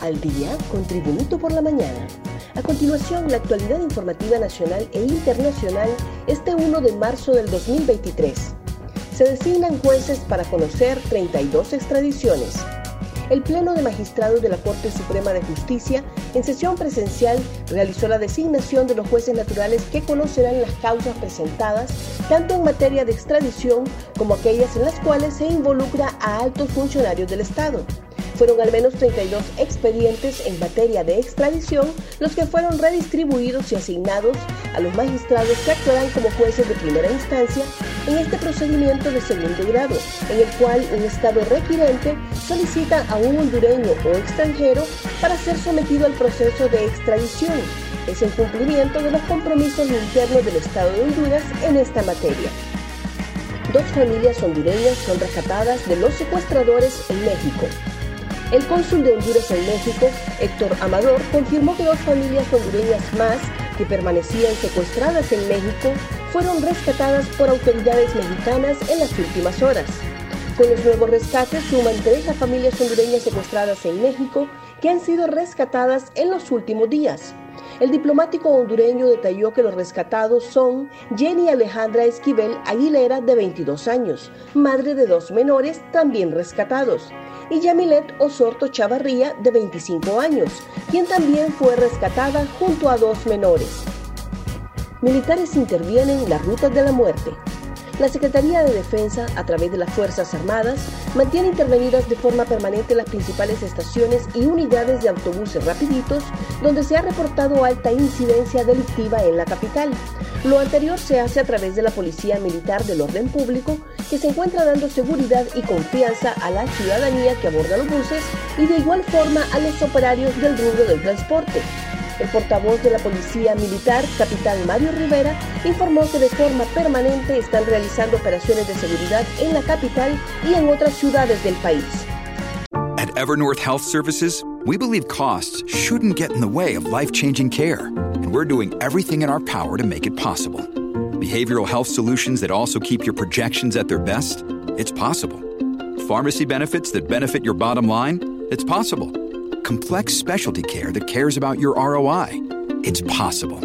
Al día con Tribunito por la mañana. A continuación, la actualidad informativa nacional e internacional este 1 de marzo del 2023. Se designan jueces para conocer 32 extradiciones. El Pleno de Magistrados de la Corte Suprema de Justicia, en sesión presencial, realizó la designación de los jueces naturales que conocerán las causas presentadas, tanto en materia de extradición como aquellas en las cuales se involucra a altos funcionarios del Estado. Fueron al menos 32 expedientes en materia de extradición los que fueron redistribuidos y asignados a los magistrados que actuarán como jueces de primera instancia en este procedimiento de segundo grado, en el cual un Estado requirente solicita a un hondureño o extranjero para ser sometido al proceso de extradición. Es el cumplimiento de los compromisos internos del Estado de Honduras en esta materia. Dos familias hondureñas son rescatadas de los secuestradores en México. El cónsul de Honduras en México, Héctor Amador, confirmó que dos familias hondureñas más que permanecían secuestradas en México fueron rescatadas por autoridades mexicanas en las últimas horas. Con los nuevos rescates suman tres las familias hondureñas secuestradas en México que han sido rescatadas en los últimos días. El diplomático hondureño detalló que los rescatados son Jenny Alejandra Esquivel Aguilera, de 22 años, madre de dos menores también rescatados, y Yamilet Osorto Chavarría, de 25 años, quien también fue rescatada junto a dos menores. Militares intervienen en las rutas de la muerte. La Secretaría de Defensa, a través de las Fuerzas Armadas, mantiene intervenidas de forma permanente las principales estaciones y unidades de autobuses rapiditos donde se ha reportado alta incidencia delictiva en la capital. Lo anterior se hace a través de la Policía Militar del Orden Público, que se encuentra dando seguridad y confianza a la ciudadanía que aborda los buses y de igual forma a los operarios del rubro del transporte. El portavoz de la Policía Militar, capitán Mario Rivera, informó que de forma permanente están realizando operaciones de seguridad en la capital y en otras ciudades del país. At Evernorth Health Services, we believe costs shouldn't get in the way of life changing care, and we're doing everything in our power to make it possible. Behavioral health solutions that also keep your projections at their best? It's possible. Pharmacy benefits that benefit your bottom line? It's possible. Complex specialty care that cares about your ROI? It's possible.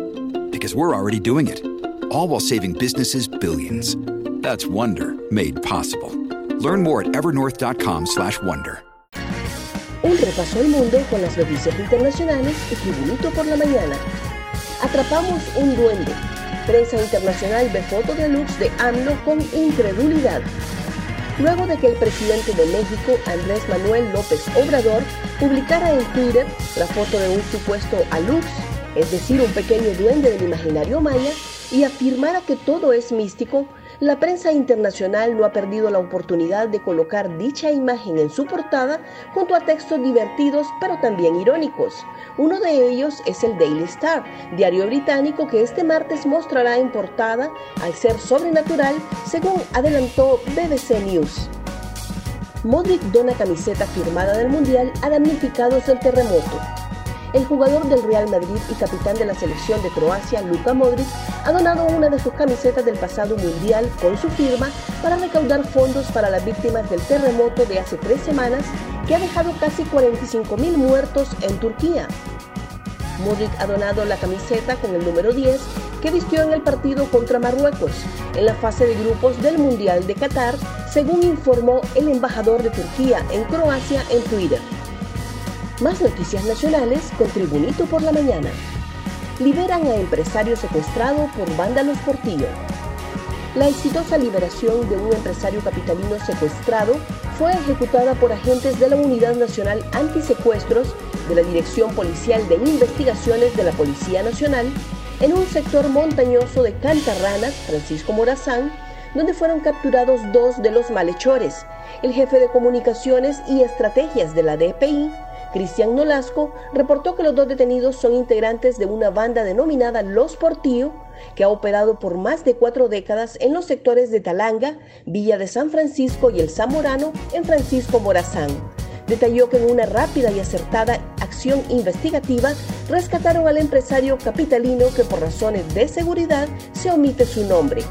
Because we're already doing it. All while saving businesses billions. That's Wonder made possible. Learn more at evernorth.com/wonder. Un repaso al mundo con las noticias internacionales y Tribunito por la mañana. Atrapamos un duende. Prensa internacional ve foto de Lux de AMLO con incredulidad. Luego de que el presidente de México, Andrés Manuel López Obrador, publicara en Twitter la foto de un supuesto Alux, es decir, un pequeño duende del imaginario maya, y afirmara que todo es místico, la prensa internacional no ha perdido la oportunidad de colocar dicha imagen en su portada junto a textos divertidos pero también irónicos. Uno de ellos es el Daily Star, diario británico que este martes mostrará en portada al ser sobrenatural, según adelantó BBC News. Modric dona camiseta firmada del Mundial a damnificados del terremoto. El jugador del Real Madrid y capitán de la selección de Croacia, Luka Modric, ha donado una de sus camisetas del pasado Mundial con su firma para recaudar fondos para las víctimas del terremoto de hace tres semanas que ha dejado casi 45 mil muertos en Turquía. Modric ha donado la camiseta con el número 10 que vistió en el partido contra Marruecos en la fase de grupos del Mundial de Qatar, según informó el embajador de Turquía en Croacia en Twitter. Más noticias nacionales con Tribunito por la mañana. Liberan a empresario secuestrado por vándalos Portillo. La exitosa liberación de un empresario capitalino secuestrado fue ejecutada por agentes de la Unidad Nacional Antisecuestros de la Dirección Policial de Investigaciones de la Policía Nacional en un sector montañoso de Cantarranas, Francisco Morazán, donde fueron capturados dos de los malhechores, el jefe de comunicaciones y estrategias de la DPI, Cristian Nolasco, reportó que los dos detenidos son integrantes de una banda denominada Los Portillo, que ha operado por más de cuatro décadas en los sectores de Talanga, Villa de San Francisco y El Zamorano en Francisco Morazán. Detalló que en una rápida y acertada acción investigativa rescataron al empresario capitalino que por razones de seguridad se omite su nombre.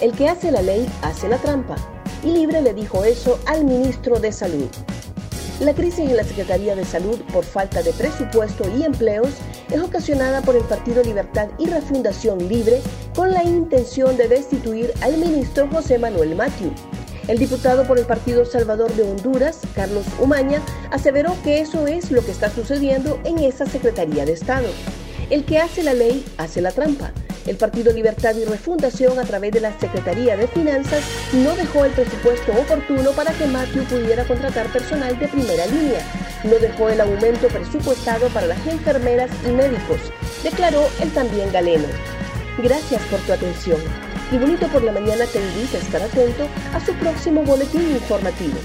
El que hace la ley hace la trampa. Y Libre le dijo eso al ministro de Salud. La crisis en la Secretaría de Salud por falta de presupuesto y empleos es ocasionada por el Partido Libertad y Refundación Libre con la intención de destituir al ministro José Manuel Matthew. El diputado por el Partido Salvador de Honduras, Carlos Umaña, aseveró que eso es lo que está sucediendo en esa Secretaría de Estado. El que hace la ley hace la trampa. El Partido Libertad y Refundación, a través de la Secretaría de Finanzas, no dejó el presupuesto oportuno para que Matthew pudiera contratar personal de primera línea. No dejó el aumento presupuestado para las enfermeras y médicos, declaró el también galeno. Gracias por tu atención. Y Bonito por la Mañana te invita a estar atento a su próximo boletín informativo.